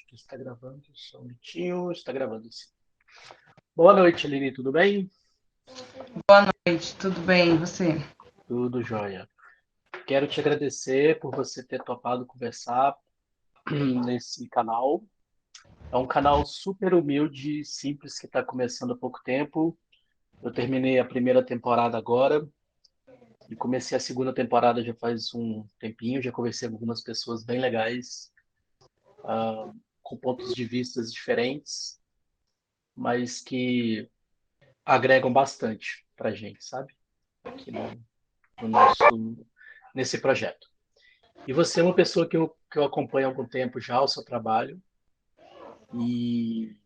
Acho que está gravando. Só um minutinho. Está gravando sim. Boa noite, Aline, tudo bem? Boa noite, tudo bem? E você? Tudo jóia. Quero te agradecer por você ter topado conversar nesse canal. É um canal super humilde, simples, que está começando há pouco tempo. Eu terminei a primeira temporada agora e comecei a segunda temporada já faz um tempinho. Já conversei com algumas pessoas bem legais, uh, com pontos de vistas diferentes, mas que agregam bastante para a gente, sabe? Aqui no, no, nosso, nesse projeto. E você é uma pessoa que eu, que eu acompanho há algum tempo já, o seu trabalho, e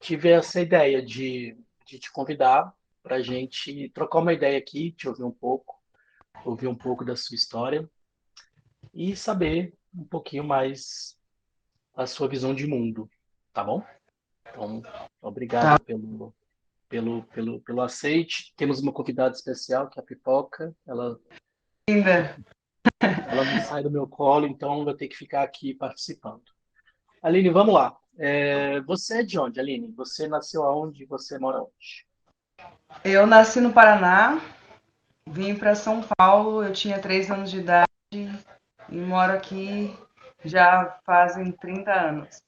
tive essa ideia de, de te convidar para a gente trocar uma ideia aqui, te ouvir um pouco, ouvir um pouco da sua história e saber um pouquinho mais a sua visão de mundo, tá bom? Então, obrigado tá. pelo, pelo, pelo, pelo aceite. Temos uma convidada especial, que é a Pipoca. Ela, Ainda. ela não sai do meu colo, então vou ter que ficar aqui participando. Aline, vamos lá. É, você é de onde, Aline? Você nasceu aonde? Você mora onde? Eu nasci no Paraná, vim para São Paulo, eu tinha três anos de idade e moro aqui já fazem 30 anos.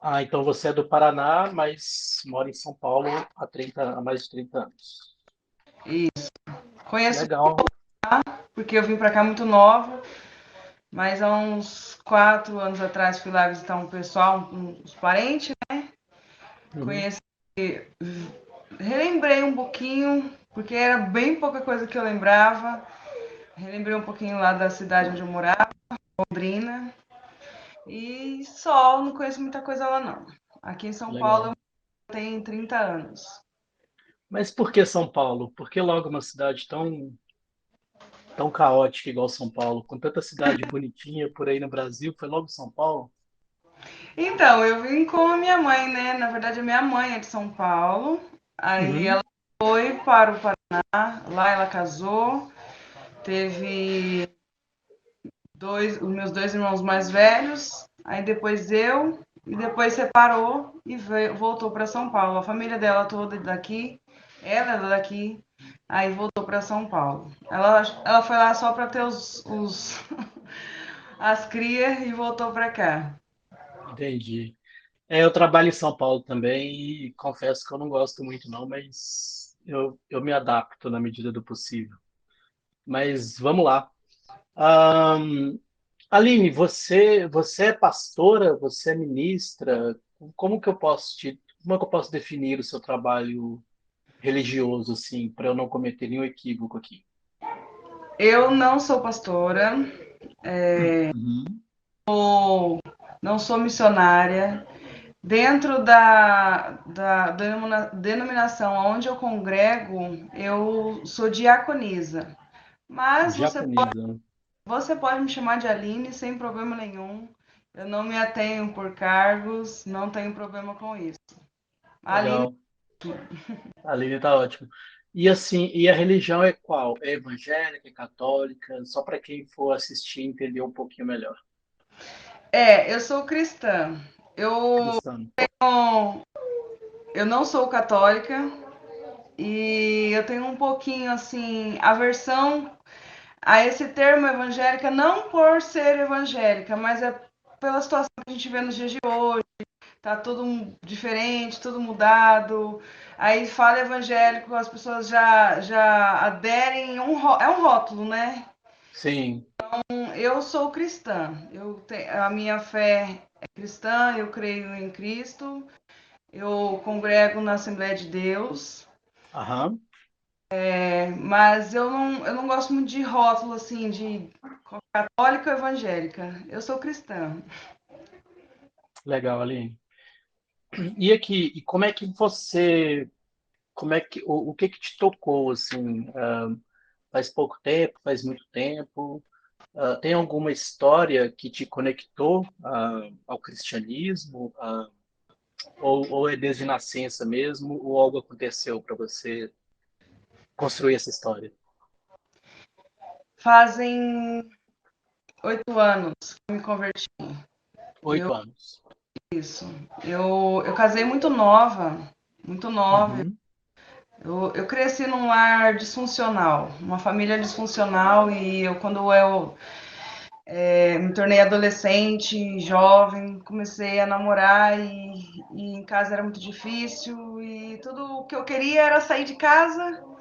Ah, então você é do Paraná, mas mora em São Paulo há, 30, há mais de 30 anos. Isso. Conheço Legal. porque eu vim para cá muito nova, mas há uns quatro anos atrás fui lá visitar um pessoal, uns parentes, né? Uhum. Conheci, relembrei um pouquinho, porque era bem pouca coisa que eu lembrava. Relembrei um pouquinho lá da cidade onde eu morava, Londrina. E só, não conheço muita coisa lá não. Aqui em São Legal. Paulo eu tenho 30 anos. Mas por que São Paulo? Por que logo uma cidade tão tão caótica igual São Paulo, com tanta cidade bonitinha por aí no Brasil, foi logo São Paulo? Então, eu vim com a minha mãe, né? Na verdade, a minha mãe é de São Paulo. Aí uhum. ela foi para o Paraná, lá ela casou, teve dois, os meus dois irmãos mais velhos, aí depois eu, e depois separou e veio, voltou para São Paulo. A família dela toda daqui, ela é daqui, aí voltou para São Paulo. Ela, ela foi lá só para ter os, os as crias e voltou para cá. Entendi. É, eu trabalho em São Paulo também e confesso que eu não gosto muito não, mas eu, eu me adapto na medida do possível. Mas vamos lá. Um, Aline, você, você é pastora, você é ministra. Como que eu posso te, como é que eu posso definir o seu trabalho religioso, assim, para eu não cometer nenhum equívoco aqui? Eu não sou pastora, é, uhum. sou, não sou missionária. Dentro da, da denominação onde eu congrego, eu sou diaconisa. Mas diaconisa. você pode você pode me chamar de Aline sem problema nenhum. Eu não me atenho por cargos, não tenho problema com isso. Aline. Aline tá ótimo. E assim, e a religião é qual? É evangélica, é católica? Só para quem for assistir entender um pouquinho melhor. É, eu sou cristã. Eu tenho, eu não sou católica e eu tenho um pouquinho assim aversão a esse termo evangélica, não por ser evangélica, mas é pela situação que a gente vê nos dias de hoje, tá tudo diferente, tudo mudado. Aí fala evangélico, as pessoas já, já aderem, um, é um rótulo, né? Sim. Então, eu sou cristã, eu a minha fé é cristã, eu creio em Cristo, eu congrego na Assembleia de Deus. Aham. É, mas eu não, eu não gosto muito de rótulo assim, de católica ou evangélica. Eu sou cristã. Legal, Aline. E aqui, e como é que você, como é que, o, o que que te tocou assim? Uh, faz pouco tempo, faz muito tempo? Uh, tem alguma história que te conectou uh, ao cristianismo? ou, ou é desde nascença mesmo? Ou algo aconteceu para você construir essa história? Fazem oito anos que me converti. Oito anos. Isso. Eu, eu casei muito nova, muito nova. Uhum. Eu, eu cresci num lar disfuncional, uma família disfuncional, e eu, quando eu é, me tornei adolescente, jovem, comecei a namorar e, e, em casa era muito difícil e tudo o que eu queria era sair de casa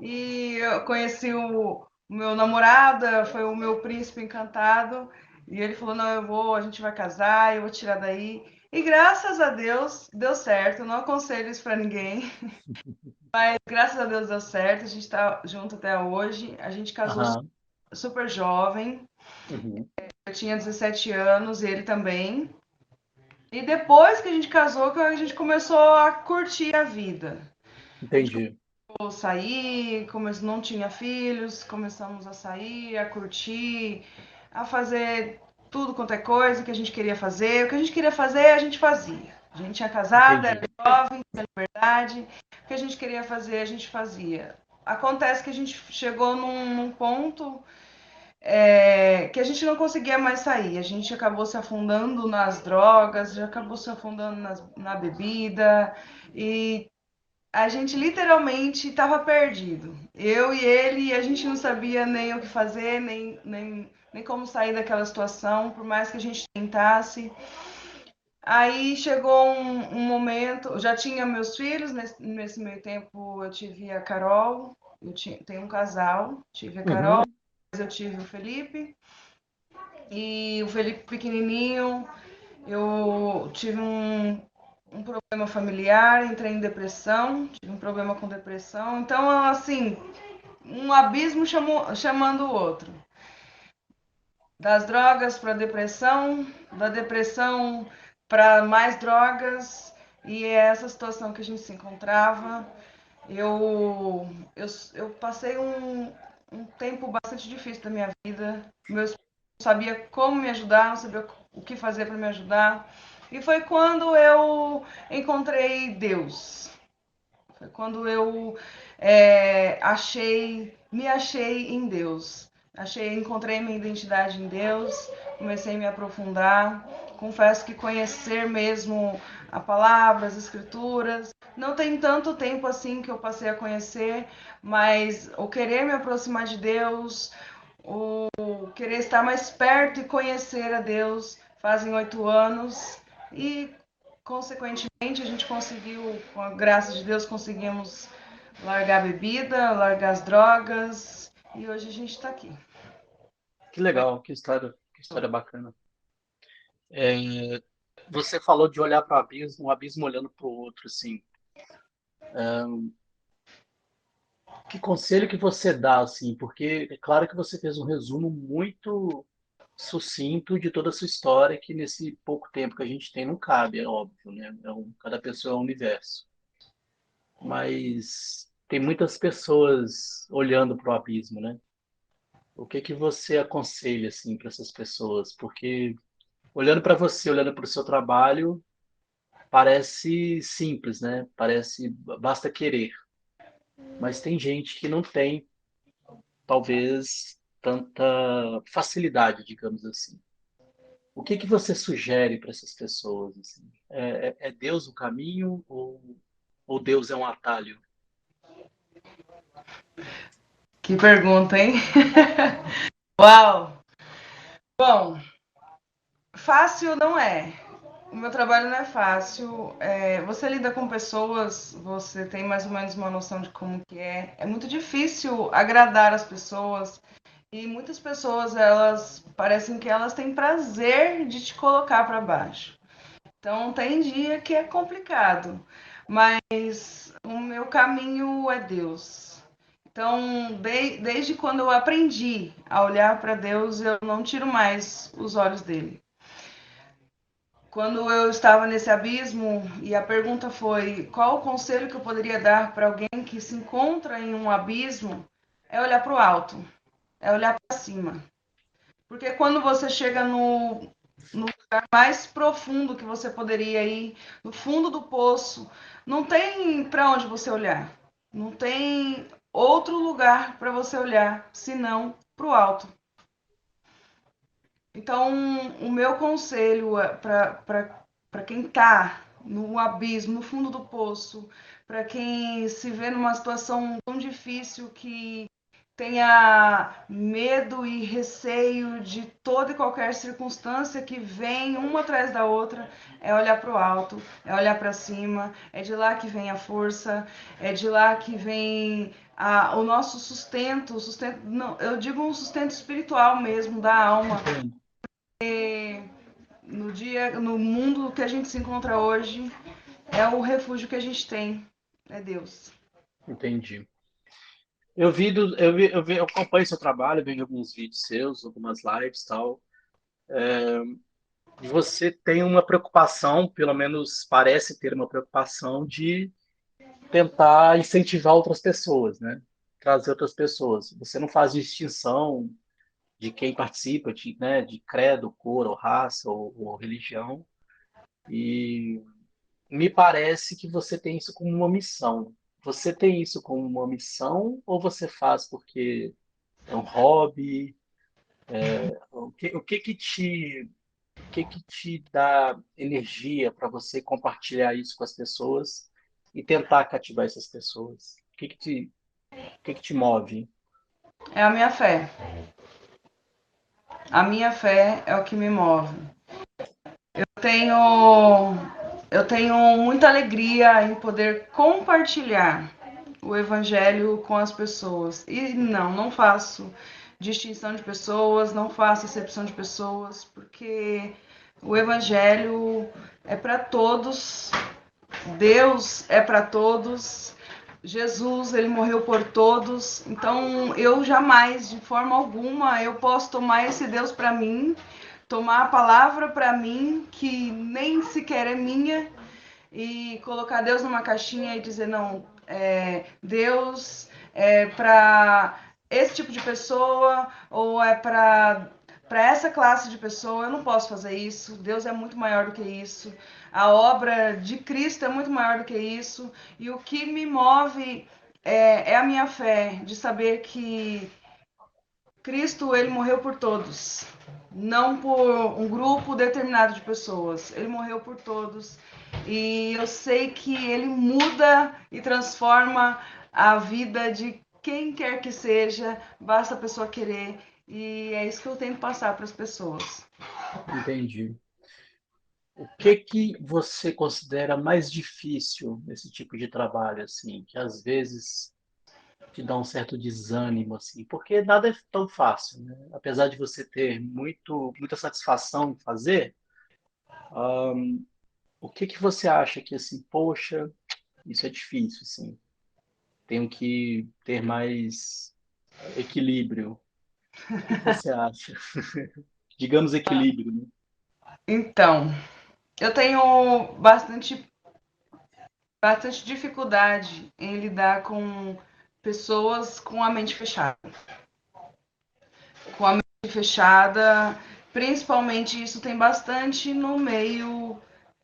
e eu conheci o, meu namorado, foi o meu príncipe encantado e ele falou não eu vou, a gente vai casar, eu vou tirar daí e graças a Deus deu certo. Não aconselho isso para ninguém, mas graças a Deus deu certo. A gente está junto até hoje. A gente casou uhum. super jovem. Uhum. Eu tinha 17 anos, ele também. E depois que a gente casou, que a gente começou a curtir a vida. Entendi. A sair, come... não tinha filhos, começamos a sair, a curtir, a fazer tudo quanto é coisa que a gente queria fazer. O que a gente queria fazer, a gente fazia. A gente casado, Entendi. era jovem, tinha liberdade. O que a gente queria fazer, a gente fazia. Acontece que a gente chegou num, num ponto é, que a gente não conseguia mais sair. A gente acabou se afundando nas drogas, já acabou se afundando nas, na bebida e a gente literalmente estava perdido. Eu e ele, a gente não sabia nem o que fazer, nem, nem, nem como sair daquela situação, por mais que a gente tentasse. Aí chegou um, um momento, já tinha meus filhos, nesse, nesse meio tempo eu tive a Carol, eu tinha, tenho um casal, tive a Carol. Uhum eu tive o Felipe. E o Felipe pequenininho, eu tive um, um problema familiar, entrei em depressão, tive um problema com depressão. Então, assim, um abismo chamou, chamando o outro. Das drogas para depressão, da depressão para mais drogas, e é essa situação que a gente se encontrava. Eu, eu, eu passei um, um tempo bastante difícil da minha vida. Meus não sabia como me ajudar, não sabia o que fazer para me ajudar. E foi quando eu encontrei Deus. Foi quando eu é, achei, me achei em Deus. Achei, encontrei minha identidade em Deus, comecei a me aprofundar. Confesso que conhecer mesmo a palavra, as escrituras, não tem tanto tempo assim que eu passei a conhecer, mas o querer me aproximar de Deus, o querer estar mais perto e conhecer a Deus fazem oito anos e consequentemente a gente conseguiu, com a graça de Deus, conseguimos largar a bebida, largar as drogas e hoje a gente está aqui. Que legal, que história, que história bacana. É, você falou de olhar para o abismo, um abismo olhando para o outro, assim. Um, que conselho que você dá, assim? Porque é claro que você fez um resumo muito sucinto de toda a sua história, que nesse pouco tempo que a gente tem não cabe, é óbvio, né? É um, cada pessoa é um universo. Mas tem muitas pessoas olhando para o abismo, né? O que que você aconselha assim para essas pessoas? Porque olhando para você, olhando para o seu trabalho, parece simples, né? Parece basta querer. Mas tem gente que não tem, talvez, tanta facilidade, digamos assim. O que que você sugere para essas pessoas? Assim? É, é, é Deus o caminho ou, ou Deus é um atalho? Que pergunta, hein? Uau! Bom, fácil não é o meu trabalho não é fácil. É, você lida com pessoas, você tem mais ou menos uma noção de como que é. É muito difícil agradar as pessoas. E muitas pessoas, elas parecem que elas têm prazer de te colocar para baixo. Então tem dia que é complicado, mas o meu caminho é Deus. Então, de, desde quando eu aprendi a olhar para Deus, eu não tiro mais os olhos dele. Quando eu estava nesse abismo e a pergunta foi qual o conselho que eu poderia dar para alguém que se encontra em um abismo, é olhar para o alto, é olhar para cima. Porque quando você chega no, no lugar mais profundo que você poderia ir, no fundo do poço, não tem para onde você olhar. Não tem outro lugar para você olhar senão para o alto. Então, o meu conselho é para quem está no abismo, no fundo do poço, para quem se vê numa situação tão difícil que tenha medo e receio de toda e qualquer circunstância que vem uma atrás da outra, é olhar para o alto, é olhar para cima, é de lá que vem a força, é de lá que vem a, o nosso sustento, sustento, não, eu digo um sustento espiritual mesmo da alma. Porque no dia, no mundo que a gente se encontra hoje, é o refúgio que a gente tem, é Deus. Entendi. Eu vi, do, eu, vi, eu, vi, eu acompanho seu trabalho, vejo alguns vídeos seus, algumas lives tal. É, você tem uma preocupação, pelo menos parece ter uma preocupação de tentar incentivar outras pessoas, né? Trazer outras pessoas. Você não faz distinção de quem participa, de, né, de credo, cor, ou raça, ou, ou religião. E me parece que você tem isso como uma missão. Você tem isso como uma missão ou você faz porque é um hobby? É, o, que, o que que te o que que te dá energia para você compartilhar isso com as pessoas e tentar cativar essas pessoas? O que que te o que que te move? É a minha fé. A minha fé é o que me move. Eu tenho eu tenho muita alegria em poder compartilhar o evangelho com as pessoas. E não, não faço distinção de pessoas, não faço exceção de pessoas, porque o evangelho é para todos. Deus é para todos. Jesus, ele morreu por todos. Então, eu jamais, de forma alguma, eu posso tomar esse Deus para mim tomar a palavra para mim, que nem sequer é minha, e colocar Deus numa caixinha e dizer: não, é, Deus é para esse tipo de pessoa, ou é para para essa classe de pessoa, eu não posso fazer isso. Deus é muito maior do que isso. A obra de Cristo é muito maior do que isso. E o que me move é, é a minha fé de saber que Cristo ele morreu por todos não por um grupo determinado de pessoas. Ele morreu por todos. E eu sei que ele muda e transforma a vida de quem quer que seja, basta a pessoa querer. E é isso que eu tento passar para as pessoas. Entendi. O que que você considera mais difícil nesse tipo de trabalho assim, que às vezes te dá um certo desânimo, assim, porque nada é tão fácil, né? Apesar de você ter muito, muita satisfação em fazer, um, o que que você acha que, assim, poxa, isso é difícil, assim, tenho que ter mais equilíbrio. O que você acha? Digamos equilíbrio, né? Então, eu tenho bastante bastante dificuldade em lidar com pessoas com a mente fechada. Com a mente fechada, principalmente isso tem bastante no meio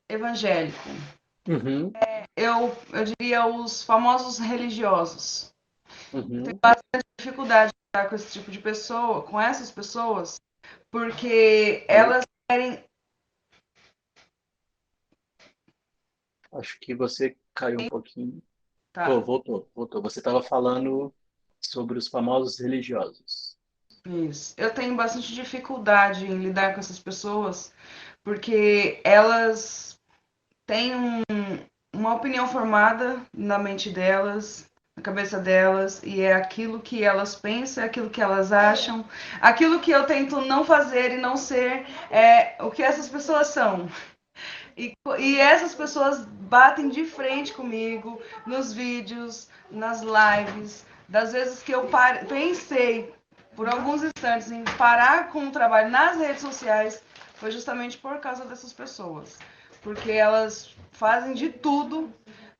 evangélico. Uhum. É, eu, eu diria os famosos religiosos. Uhum. Tem bastante dificuldade de lidar com esse tipo de pessoa, com essas pessoas, porque elas querem. Acho que você caiu um pouquinho. Tá. Oh, voltou, voltou. Você estava falando sobre os famosos religiosos. Isso. Eu tenho bastante dificuldade em lidar com essas pessoas, porque elas têm um, uma opinião formada na mente delas, na cabeça delas, e é aquilo que elas pensam, é aquilo que elas acham. Aquilo que eu tento não fazer e não ser é o que essas pessoas são. E, e essas pessoas batem de frente comigo nos vídeos, nas lives, das vezes que eu pensei por alguns instantes em parar com o trabalho nas redes sociais, foi justamente por causa dessas pessoas. Porque elas fazem de tudo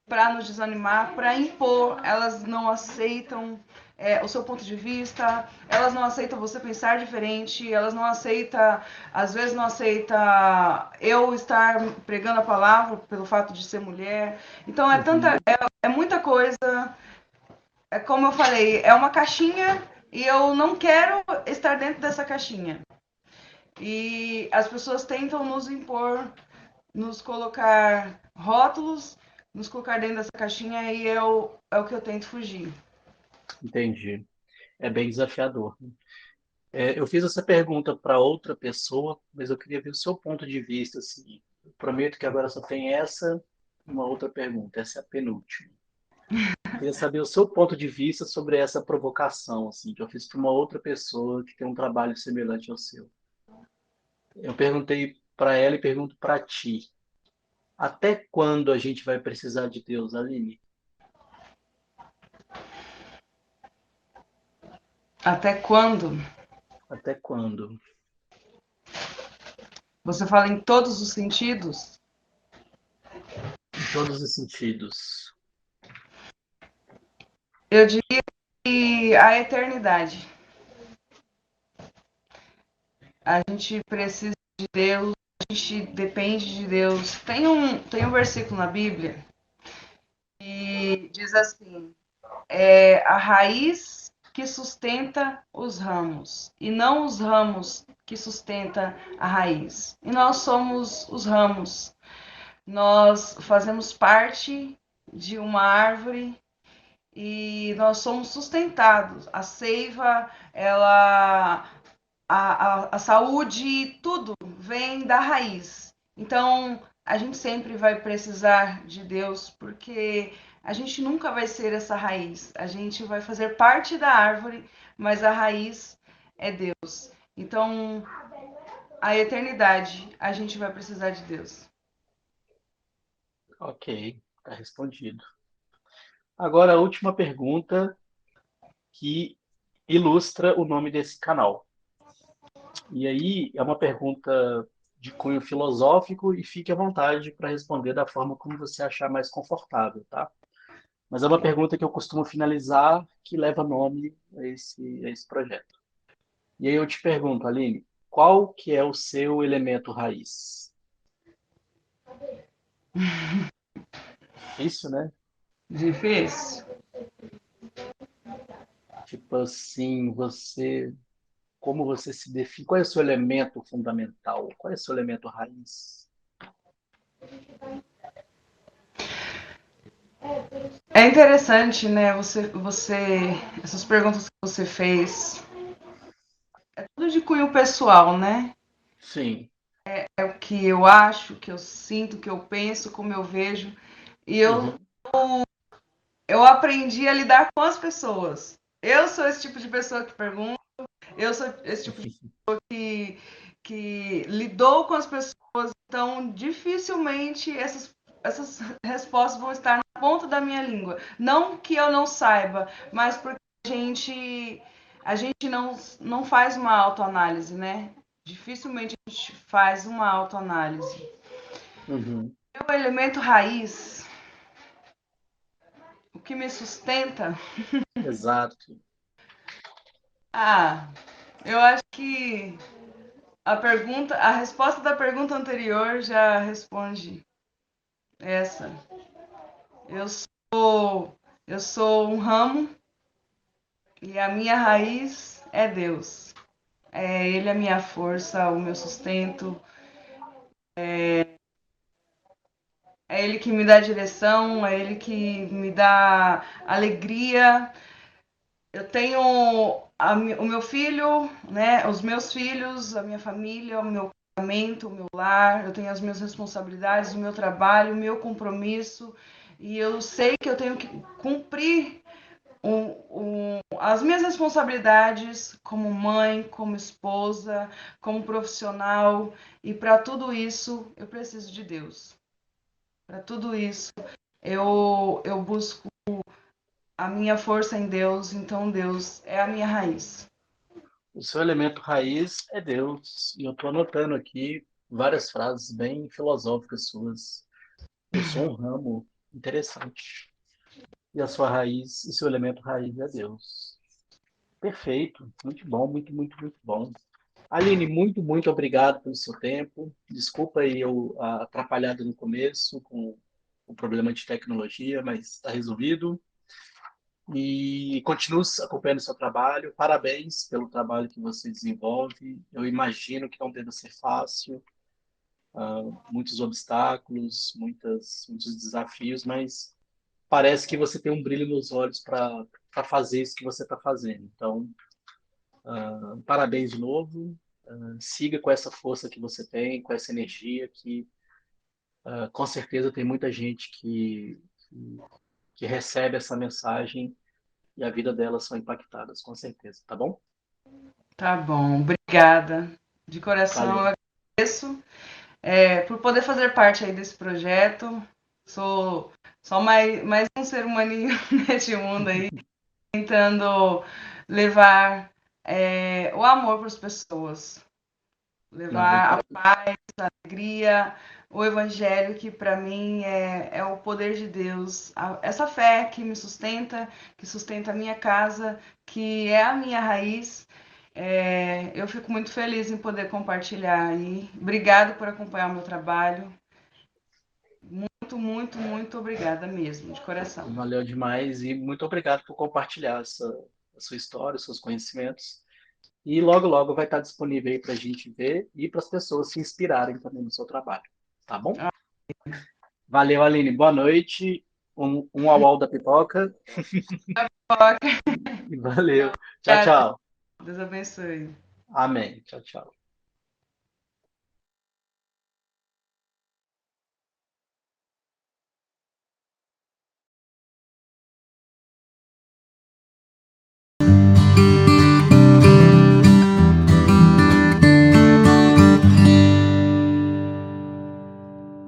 para nos desanimar, para impor, elas não aceitam é, o seu ponto de vista, elas não aceitam você pensar diferente, elas não aceitam, às vezes não aceita eu estar pregando a palavra pelo fato de ser mulher. Então é tanta, é, é muita coisa. É como eu falei, é uma caixinha e eu não quero estar dentro dessa caixinha. e as pessoas tentam nos impor, nos colocar rótulos, nos colocar dentro dessa caixinha e o, é o que eu tento fugir. Entendi. É bem desafiador. É, eu fiz essa pergunta para outra pessoa, mas eu queria ver o seu ponto de vista. Assim. Eu prometo que agora só tem essa e uma outra pergunta. Essa é a penúltima. Queria saber o seu ponto de vista sobre essa provocação, assim, que eu fiz para uma outra pessoa que tem um trabalho semelhante ao seu. Eu perguntei para ela e pergunto para ti. Até quando a gente vai precisar de Deus, Aline? Até quando? Até quando? Você fala em todos os sentidos? Em todos os sentidos. Eu diria que a eternidade. A gente precisa de Deus, a gente depende de Deus. Tem um, tem um versículo na Bíblia que diz assim: é, a raiz que sustenta os ramos, e não os ramos que sustenta a raiz. E nós somos os ramos. Nós fazemos parte de uma árvore e nós somos sustentados. A seiva, ela a, a, a saúde, tudo vem da raiz. Então, a gente sempre vai precisar de Deus, porque a gente nunca vai ser essa raiz. A gente vai fazer parte da árvore, mas a raiz é Deus. Então, a eternidade, a gente vai precisar de Deus. Ok, está respondido. Agora a última pergunta que ilustra o nome desse canal. E aí é uma pergunta de cunho filosófico e fique à vontade para responder da forma como você achar mais confortável, tá? Mas é uma pergunta que eu costumo finalizar que leva nome a esse, a esse projeto. E aí eu te pergunto, Aline, qual que é o seu elemento raiz? Difícil, né? Difícil. Tipo assim, você. Como você se define? Qual é o seu elemento fundamental? Qual é o seu elemento raiz? É interessante, né? Você, você, essas perguntas que você fez, é tudo de cunho pessoal, né? Sim. É, é o que eu acho, o que eu sinto, o que eu penso, como eu vejo. E eu, uhum. eu aprendi a lidar com as pessoas. Eu sou esse tipo de pessoa que pergunta, eu sou esse tipo de pessoa que, que lidou com as pessoas, então dificilmente essas essas respostas vão estar na ponta da minha língua. Não que eu não saiba, mas porque a gente, a gente não, não faz uma autoanálise, né? Dificilmente a gente faz uma autoanálise. Uhum. O elemento raiz, o que me sustenta. Exato. ah, eu acho que a pergunta, a resposta da pergunta anterior já responde essa. Eu sou eu sou um ramo e a minha raiz é Deus. É ele a minha força, o meu sustento. É, é ele que me dá direção, é ele que me dá alegria. Eu tenho a, o meu filho, né, os meus filhos, a minha família, o meu o meu lar, eu tenho as minhas responsabilidades, o meu trabalho, o meu compromisso, e eu sei que eu tenho que cumprir um, um, as minhas responsabilidades como mãe, como esposa, como profissional, e para tudo isso eu preciso de Deus. Para tudo isso eu, eu busco a minha força em Deus, então Deus é a minha raiz. O seu elemento raiz é Deus. E eu estou anotando aqui várias frases bem filosóficas suas. Eu sou um ramo interessante. E a sua raiz, o seu elemento raiz é Deus. Perfeito. Muito bom, muito, muito, muito bom. Aline, muito, muito obrigado pelo seu tempo. Desculpa aí eu atrapalhado no começo com o problema de tecnologia, mas está resolvido. E continue acompanhando o seu trabalho. Parabéns pelo trabalho que você desenvolve. Eu imagino que não deve ser fácil, uh, muitos obstáculos, muitas, muitos desafios, mas parece que você tem um brilho nos olhos para fazer isso que você está fazendo. Então, uh, parabéns de novo. Uh, siga com essa força que você tem, com essa energia que com certeza tem muita gente que, que que recebe essa mensagem e a vida delas são impactadas, com certeza, tá bom? Tá bom, obrigada. De coração Valeu. eu agradeço é, por poder fazer parte aí desse projeto. Sou só mais, mais um ser humaninho neste mundo aí, tentando levar é, o amor para as pessoas, levar Não, a paz, a alegria, o Evangelho, que para mim é, é o poder de Deus, essa fé que me sustenta, que sustenta a minha casa, que é a minha raiz. É, eu fico muito feliz em poder compartilhar aí. Obrigado por acompanhar o meu trabalho. Muito, muito, muito obrigada mesmo, de coração. Valeu demais e muito obrigado por compartilhar essa, a sua história, os seus conhecimentos. E logo, logo vai estar disponível aí para a gente ver e para as pessoas se inspirarem também no seu trabalho. Tá bom? Ah. Valeu, Aline. Boa noite. Um, um au, au da pipoca. Valeu. Tchau, tchau. Deus abençoe. Amém. Tchau, tchau.